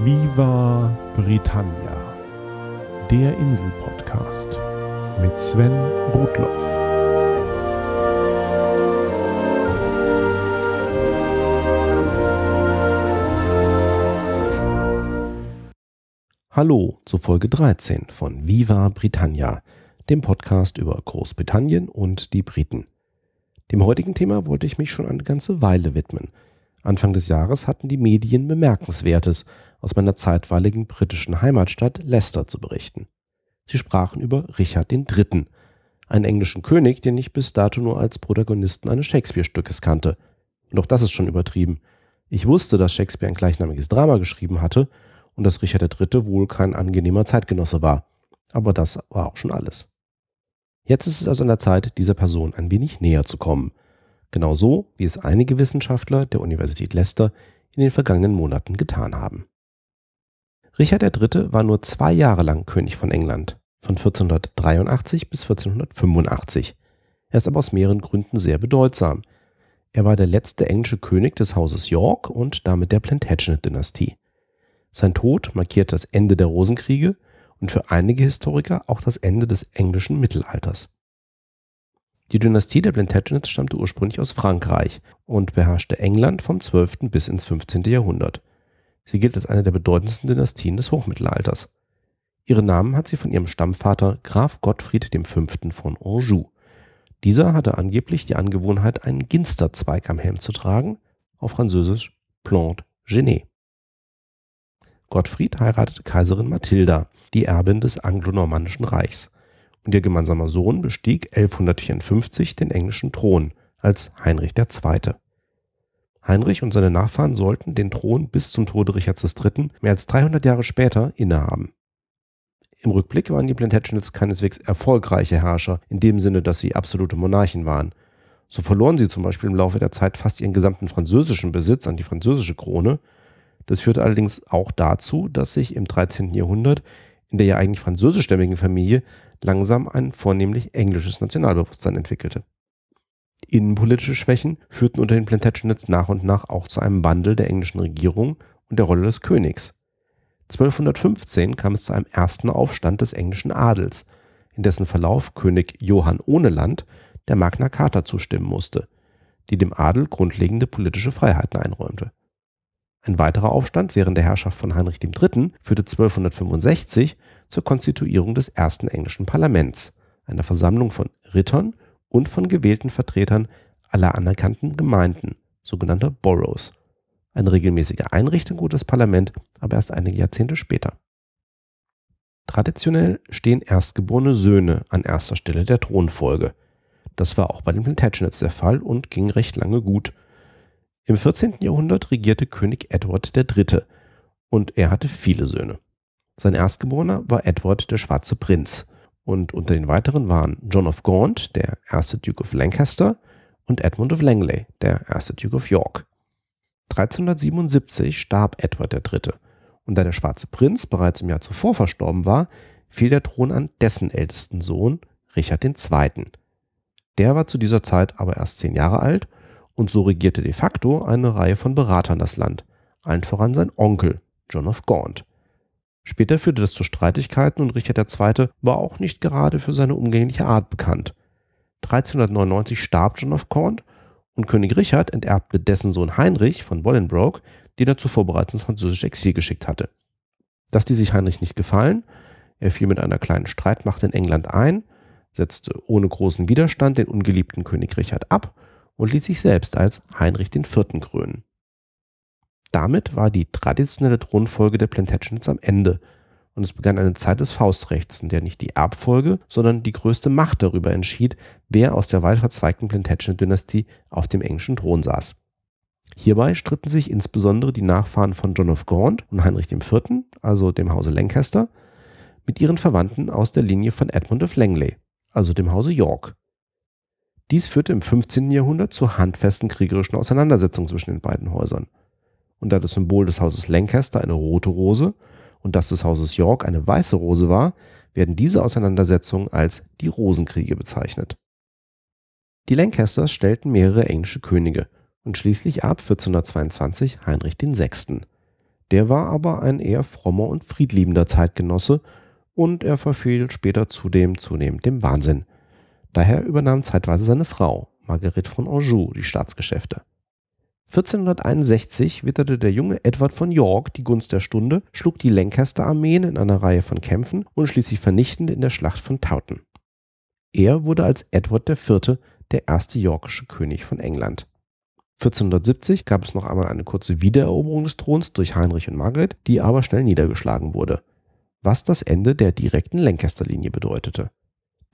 Viva Britannia, der Insel-Podcast mit Sven Rudloff. Hallo zu Folge 13 von Viva Britannia, dem Podcast über Großbritannien und die Briten. Dem heutigen Thema wollte ich mich schon eine ganze Weile widmen. Anfang des Jahres hatten die Medien Bemerkenswertes aus meiner zeitweiligen britischen Heimatstadt Leicester zu berichten. Sie sprachen über Richard III., einen englischen König, den ich bis dato nur als Protagonisten eines Shakespeare-Stückes kannte. Auch das ist schon übertrieben. Ich wusste, dass Shakespeare ein gleichnamiges Drama geschrieben hatte und dass Richard III. wohl kein angenehmer Zeitgenosse war. Aber das war auch schon alles. Jetzt ist es also an der Zeit, dieser Person ein wenig näher zu kommen. Genau so, wie es einige Wissenschaftler der Universität Leicester in den vergangenen Monaten getan haben. Richard III. war nur zwei Jahre lang König von England, von 1483 bis 1485. Er ist aber aus mehreren Gründen sehr bedeutsam. Er war der letzte englische König des Hauses York und damit der Plantagenet-Dynastie. Sein Tod markiert das Ende der Rosenkriege und für einige Historiker auch das Ende des englischen Mittelalters. Die Dynastie der Plantagenets stammte ursprünglich aus Frankreich und beherrschte England vom 12. bis ins 15. Jahrhundert. Sie gilt als eine der bedeutendsten Dynastien des Hochmittelalters. Ihren Namen hat sie von ihrem Stammvater Graf Gottfried V. von Anjou. Dieser hatte angeblich die Angewohnheit, einen Ginsterzweig am Helm zu tragen, auf Französisch Plante Genée. Gottfried heiratete Kaiserin Mathilda, die Erbin des anglo-normannischen Reichs, und ihr gemeinsamer Sohn bestieg 1154 den englischen Thron als Heinrich II. Heinrich und seine Nachfahren sollten den Thron bis zum Tode Richards III. mehr als 300 Jahre später innehaben. Im Rückblick waren die Plantagenets keineswegs erfolgreiche Herrscher, in dem Sinne, dass sie absolute Monarchen waren. So verloren sie zum Beispiel im Laufe der Zeit fast ihren gesamten französischen Besitz an die französische Krone das führte allerdings auch dazu, dass sich im 13. Jahrhundert in der ja eigentlich französischstämmigen Familie langsam ein vornehmlich englisches Nationalbewusstsein entwickelte. Innenpolitische Schwächen führten unter den Plantagenets nach und nach auch zu einem Wandel der englischen Regierung und der Rolle des Königs. 1215 kam es zu einem ersten Aufstand des englischen Adels, in dessen Verlauf König Johann ohne Land der Magna Carta zustimmen musste, die dem Adel grundlegende politische Freiheiten einräumte. Ein weiterer Aufstand während der Herrschaft von Heinrich III. führte 1265 zur Konstituierung des ersten englischen Parlaments, einer Versammlung von Rittern und von gewählten Vertretern aller anerkannten Gemeinden, sogenannter Boroughs. Eine regelmäßige Einrichtung wurde das Parlament aber erst einige Jahrzehnte später. Traditionell stehen erstgeborene Söhne an erster Stelle der Thronfolge. Das war auch bei den Plantagenets der Fall und ging recht lange gut – im 14. Jahrhundert regierte König Edward III. und er hatte viele Söhne. Sein Erstgeborener war Edward der Schwarze Prinz und unter den weiteren waren John of Gaunt, der erste Duke of Lancaster, und Edmund of Langley, der erste Duke of York. 1377 starb Edward III. und da der Schwarze Prinz bereits im Jahr zuvor verstorben war, fiel der Thron an dessen ältesten Sohn, Richard II. Der war zu dieser Zeit aber erst zehn Jahre alt und so regierte de facto eine Reihe von Beratern das Land, allen voran sein Onkel, John of Gaunt. Später führte das zu Streitigkeiten und Richard II. war auch nicht gerade für seine umgängliche Art bekannt. 1399 starb John of Gaunt und König Richard enterbte dessen Sohn Heinrich von Bolingbroke, den er zuvor bereits ins französische Exil geschickt hatte. Dass die sich Heinrich nicht gefallen, er fiel mit einer kleinen Streitmacht in England ein, setzte ohne großen Widerstand den ungeliebten König Richard ab und ließ sich selbst als Heinrich IV. krönen. Damit war die traditionelle Thronfolge der Plantagenets am Ende und es begann eine Zeit des Faustrechts, in der nicht die Erbfolge, sondern die größte Macht darüber entschied, wer aus der weit verzweigten Plantagenet-Dynastie auf dem englischen Thron saß. Hierbei stritten sich insbesondere die Nachfahren von John of Gaunt und Heinrich IV., also dem Hause Lancaster, mit ihren Verwandten aus der Linie von Edmund of Langley, also dem Hause York. Dies führte im 15. Jahrhundert zu handfesten kriegerischen Auseinandersetzungen zwischen den beiden Häusern. Und da das Symbol des Hauses Lancaster eine rote Rose und das des Hauses York eine weiße Rose war, werden diese Auseinandersetzungen als die Rosenkriege bezeichnet. Die Lancasters stellten mehrere englische Könige und schließlich ab 1422 Heinrich VI. Der war aber ein eher frommer und friedliebender Zeitgenosse und er verfiel später zudem zunehmend dem Wahnsinn. Daher übernahm zeitweise seine Frau, Marguerite von Anjou, die Staatsgeschäfte. 1461 witterte der junge Edward von York die Gunst der Stunde, schlug die Lancaster-Armeen in einer Reihe von Kämpfen und schließlich vernichtend in der Schlacht von Towton. Er wurde als Edward IV. der erste yorkische König von England. 1470 gab es noch einmal eine kurze Wiedereroberung des Throns durch Heinrich und Margaret, die aber schnell niedergeschlagen wurde, was das Ende der direkten Lancaster-Linie bedeutete.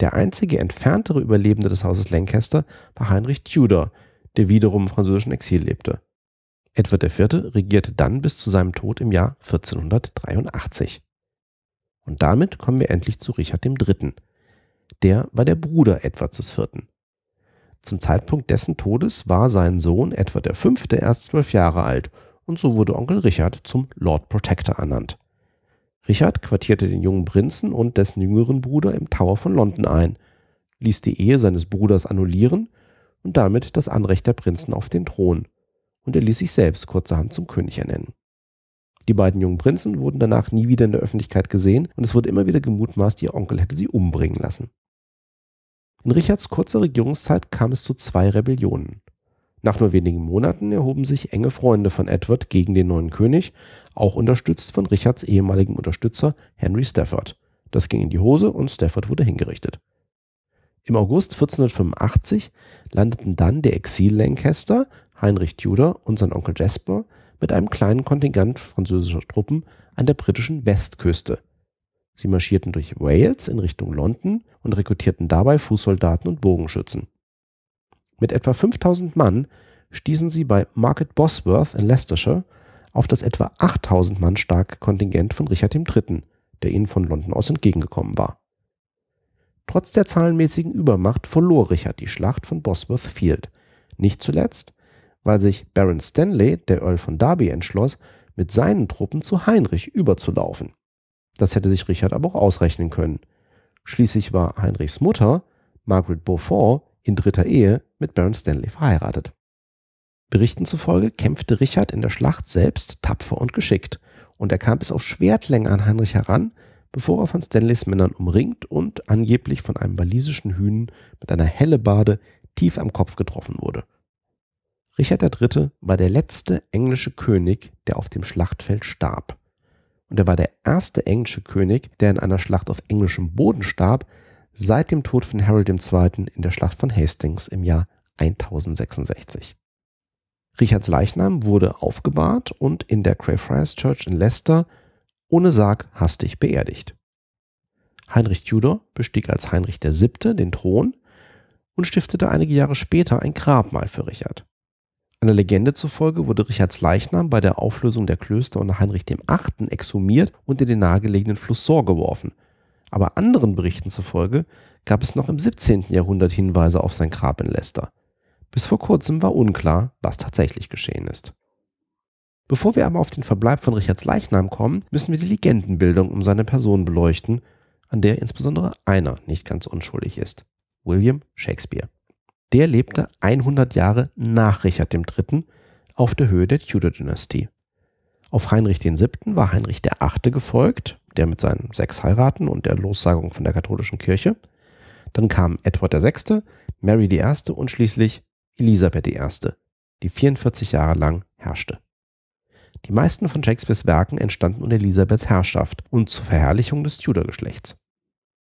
Der einzige entferntere Überlebende des Hauses Lancaster war Heinrich Tudor, der wiederum im französischen Exil lebte. Edward IV. regierte dann bis zu seinem Tod im Jahr 1483. Und damit kommen wir endlich zu Richard III. Der war der Bruder Edwards IV. Zum Zeitpunkt dessen Todes war sein Sohn Edward V. erst zwölf Jahre alt und so wurde Onkel Richard zum Lord Protector ernannt. Richard quartierte den jungen Prinzen und dessen jüngeren Bruder im Tower von London ein, ließ die Ehe seines Bruders annullieren und damit das Anrecht der Prinzen auf den Thron, und er ließ sich selbst kurzerhand zum König ernennen. Die beiden jungen Prinzen wurden danach nie wieder in der Öffentlichkeit gesehen und es wurde immer wieder gemutmaßt, ihr Onkel hätte sie umbringen lassen. In Richards kurzer Regierungszeit kam es zu zwei Rebellionen. Nach nur wenigen Monaten erhoben sich enge Freunde von Edward gegen den neuen König, auch unterstützt von Richards ehemaligem Unterstützer Henry Stafford. Das ging in die Hose und Stafford wurde hingerichtet. Im August 1485 landeten dann der Exil-Lancaster, Heinrich Tudor und sein Onkel Jasper mit einem kleinen Kontingent französischer Truppen an der britischen Westküste. Sie marschierten durch Wales in Richtung London und rekrutierten dabei Fußsoldaten und Bogenschützen. Mit etwa 5000 Mann stießen sie bei Market Bosworth in Leicestershire auf das etwa 8000 Mann starke Kontingent von Richard III., der ihnen von London aus entgegengekommen war. Trotz der zahlenmäßigen Übermacht verlor Richard die Schlacht von Bosworth Field, nicht zuletzt, weil sich Baron Stanley, der Earl von Derby, entschloss, mit seinen Truppen zu Heinrich überzulaufen. Das hätte sich Richard aber auch ausrechnen können. Schließlich war Heinrichs Mutter, Margaret Beaufort, in dritter Ehe mit Baron Stanley verheiratet. Berichten zufolge kämpfte Richard in der Schlacht selbst tapfer und geschickt, und er kam bis auf Schwertlänge an Heinrich heran, bevor er von Stanleys Männern umringt und angeblich von einem walisischen Hühnen mit einer Hellebade tief am Kopf getroffen wurde. Richard III. war der letzte englische König, der auf dem Schlachtfeld starb. Und er war der erste englische König, der in einer Schlacht auf englischem Boden starb, seit dem Tod von Harold II. in der Schlacht von Hastings im Jahr 1066. Richards Leichnam wurde aufgebahrt und in der Greyfriars Church in Leicester ohne Sarg hastig beerdigt. Heinrich Tudor bestieg als Heinrich VII. den Thron und stiftete einige Jahre später ein Grabmal für Richard. Einer Legende zufolge wurde Richards Leichnam bei der Auflösung der Klöster unter Heinrich VIII. exhumiert und in den nahegelegenen Fluss Sor geworfen. Aber anderen Berichten zufolge gab es noch im 17. Jahrhundert Hinweise auf sein Grab in Leicester. Bis vor kurzem war unklar, was tatsächlich geschehen ist. Bevor wir aber auf den Verbleib von Richards Leichnam kommen, müssen wir die Legendenbildung um seine Person beleuchten, an der insbesondere einer nicht ganz unschuldig ist. William Shakespeare. Der lebte 100 Jahre nach Richard III. auf der Höhe der Tudor-Dynastie. Auf Heinrich VII. war Heinrich VIII. gefolgt, der mit seinen sechs Heiraten und der Lossagung von der katholischen Kirche. Dann kamen Edward VI., Mary I. und schließlich Elisabeth I., die 44 Jahre lang herrschte. Die meisten von Shakespeares Werken entstanden unter Elisabeths Herrschaft und zur Verherrlichung des Tudor-Geschlechts.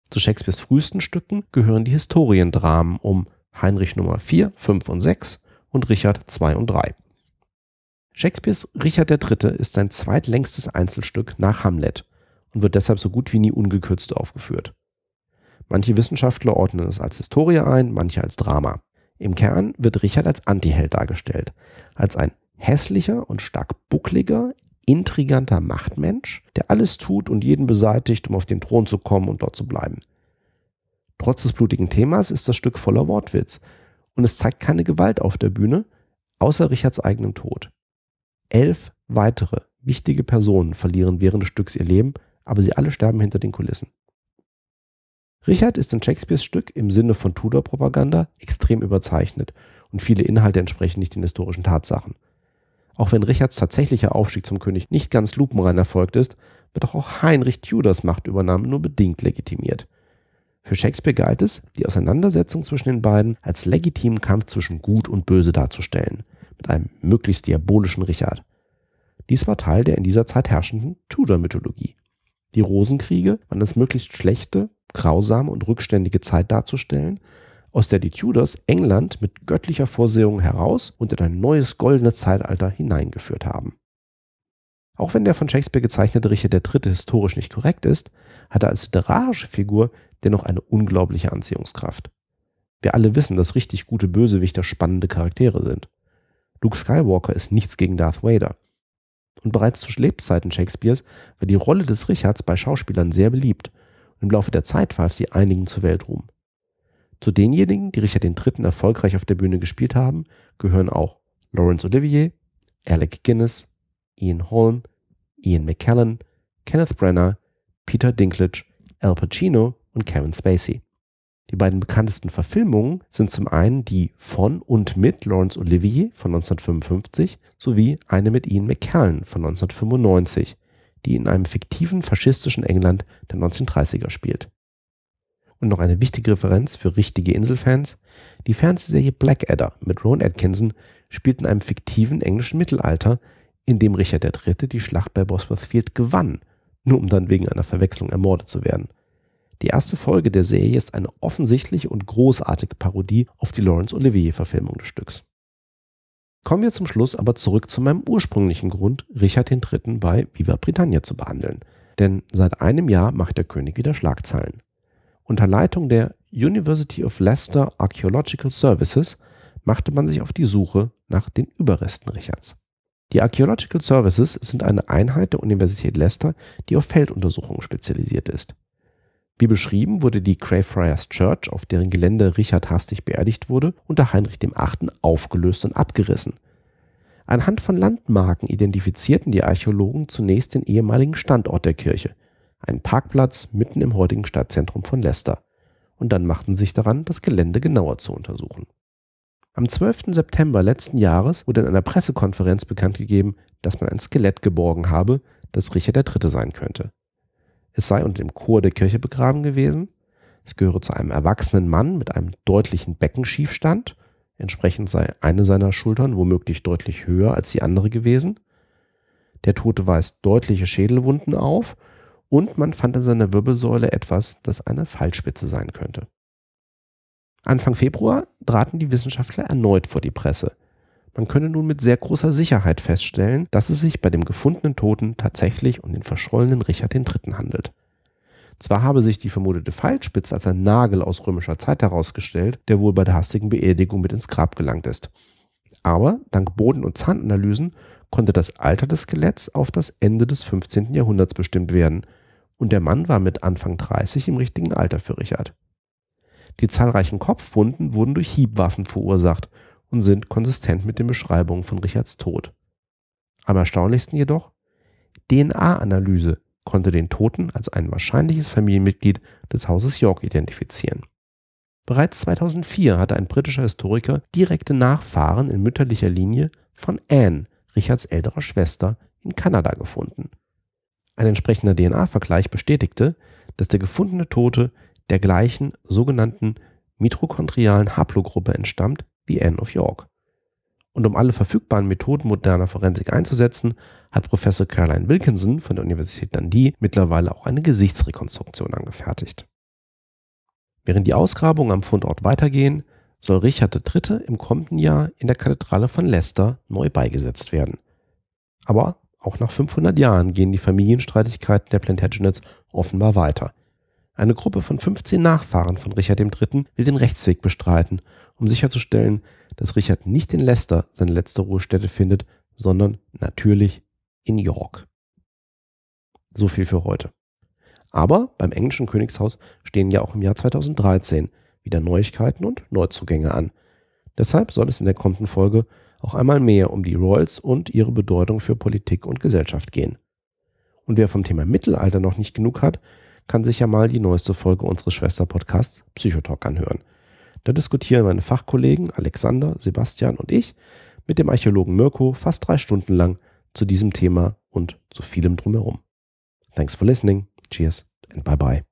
Zu Shakespeares frühesten Stücken gehören die Historiendramen um Heinrich Nummer 4, 5 und 6 und Richard 2 und 3. Shakespeares Richard III. ist sein zweitlängstes Einzelstück nach Hamlet und wird deshalb so gut wie nie ungekürzt aufgeführt. Manche Wissenschaftler ordnen es als Historie ein, manche als Drama. Im Kern wird Richard als Antiheld dargestellt, als ein hässlicher und stark buckliger, intriganter Machtmensch, der alles tut und jeden beseitigt, um auf den Thron zu kommen und dort zu bleiben. Trotz des blutigen Themas ist das Stück voller Wortwitz und es zeigt keine Gewalt auf der Bühne, außer Richards eigenem Tod. Elf weitere wichtige Personen verlieren während des Stücks ihr Leben, aber sie alle sterben hinter den Kulissen. Richard ist in Shakespeares Stück im Sinne von Tudor-Propaganda extrem überzeichnet und viele Inhalte entsprechen nicht den historischen Tatsachen. Auch wenn Richards tatsächlicher Aufstieg zum König nicht ganz lupenrein erfolgt ist, wird auch Heinrich Tudors Machtübernahme nur bedingt legitimiert. Für Shakespeare galt es, die Auseinandersetzung zwischen den beiden als legitimen Kampf zwischen Gut und Böse darzustellen, mit einem möglichst diabolischen Richard. Dies war Teil der in dieser Zeit herrschenden Tudor-Mythologie. Die Rosenkriege waren als möglichst schlechte, grausame und rückständige Zeit darzustellen, aus der die Tudors England mit göttlicher Vorsehung heraus und in ein neues goldenes Zeitalter hineingeführt haben. Auch wenn der von Shakespeare gezeichnete Richard III. historisch nicht korrekt ist, hat er als literarische Figur dennoch eine unglaubliche Anziehungskraft. Wir alle wissen, dass richtig gute Bösewichter spannende Charaktere sind. Luke Skywalker ist nichts gegen Darth Vader. Und bereits zu Lebzeiten Shakespeares war die Rolle des Richards bei Schauspielern sehr beliebt und im Laufe der Zeit verhalf sie einigen zu Weltruhm. Zu denjenigen, die Richard III. erfolgreich auf der Bühne gespielt haben, gehören auch Laurence Olivier, Alec Guinness, Ian Holm, Ian McKellen, Kenneth Brenner, Peter Dinklage, Al Pacino und Kevin Spacey. Die beiden bekanntesten Verfilmungen sind zum einen die von und mit Laurence Olivier von 1955 sowie eine mit Ian McKellen von 1995, die in einem fiktiven faschistischen England der 1930er spielt. Und noch eine wichtige Referenz für richtige Inselfans. Die Fernsehserie Blackadder mit Ron Atkinson spielt in einem fiktiven englischen Mittelalter, in dem Richard III. die Schlacht bei Bosworth Field gewann, nur um dann wegen einer Verwechslung ermordet zu werden. Die erste Folge der Serie ist eine offensichtliche und großartige Parodie auf die Laurence Olivier-Verfilmung des Stücks. Kommen wir zum Schluss aber zurück zu meinem ursprünglichen Grund, Richard III. bei Viva Britannia zu behandeln. Denn seit einem Jahr macht der König wieder Schlagzeilen. Unter Leitung der University of Leicester Archaeological Services machte man sich auf die Suche nach den Überresten Richards. Die Archaeological Services sind eine Einheit der Universität Leicester, die auf Felduntersuchungen spezialisiert ist. Wie beschrieben wurde die Greyfriars Church, auf deren Gelände Richard hastig beerdigt wurde, unter Heinrich VIII. aufgelöst und abgerissen. Anhand von Landmarken identifizierten die Archäologen zunächst den ehemaligen Standort der Kirche, einen Parkplatz mitten im heutigen Stadtzentrum von Leicester, und dann machten sich daran, das Gelände genauer zu untersuchen. Am 12. September letzten Jahres wurde in einer Pressekonferenz bekannt gegeben, dass man ein Skelett geborgen habe, das Richard III. sein könnte. Es sei unter dem Chor der Kirche begraben gewesen. Es gehöre zu einem erwachsenen Mann mit einem deutlichen Beckenschiefstand. Entsprechend sei eine seiner Schultern womöglich deutlich höher als die andere gewesen. Der Tote weist deutliche Schädelwunden auf und man fand in seiner Wirbelsäule etwas, das eine Fallspitze sein könnte. Anfang Februar traten die Wissenschaftler erneut vor die Presse. Man könne nun mit sehr großer Sicherheit feststellen, dass es sich bei dem gefundenen Toten tatsächlich um den verschollenen Richard III. handelt. Zwar habe sich die vermutete Pfeilspitze als ein Nagel aus römischer Zeit herausgestellt, der wohl bei der hastigen Beerdigung mit ins Grab gelangt ist. Aber dank Boden- und Zahnanalysen konnte das Alter des Skeletts auf das Ende des 15. Jahrhunderts bestimmt werden, und der Mann war mit Anfang 30 im richtigen Alter für Richard. Die zahlreichen Kopfwunden wurden durch Hiebwaffen verursacht und sind konsistent mit den Beschreibungen von Richards Tod. Am erstaunlichsten jedoch, DNA-Analyse konnte den Toten als ein wahrscheinliches Familienmitglied des Hauses York identifizieren. Bereits 2004 hatte ein britischer Historiker direkte Nachfahren in mütterlicher Linie von Anne, Richards älterer Schwester, in Kanada gefunden. Ein entsprechender DNA-Vergleich bestätigte, dass der gefundene Tote der gleichen sogenannten mitochondrialen Haplogruppe entstammt wie Anne of York. Und um alle verfügbaren Methoden moderner Forensik einzusetzen, hat Professor Caroline Wilkinson von der Universität Dundee mittlerweile auch eine Gesichtsrekonstruktion angefertigt. Während die Ausgrabungen am Fundort weitergehen, soll Richard III. im kommenden Jahr in der Kathedrale von Leicester neu beigesetzt werden. Aber auch nach 500 Jahren gehen die Familienstreitigkeiten der Plantagenets offenbar weiter. Eine Gruppe von 15 Nachfahren von Richard III. will den Rechtsweg bestreiten, um sicherzustellen, dass Richard nicht in Leicester seine letzte Ruhestätte findet, sondern natürlich in York. So viel für heute. Aber beim englischen Königshaus stehen ja auch im Jahr 2013 wieder Neuigkeiten und Neuzugänge an. Deshalb soll es in der kommenden Folge auch einmal mehr um die Royals und ihre Bedeutung für Politik und Gesellschaft gehen. Und wer vom Thema Mittelalter noch nicht genug hat, kann sich ja mal die neueste Folge unseres Schwesterpodcasts Psychotalk anhören. Da diskutieren meine Fachkollegen Alexander, Sebastian und ich mit dem Archäologen Mirko fast drei Stunden lang zu diesem Thema und zu vielem drumherum. Thanks for listening. Cheers and bye bye.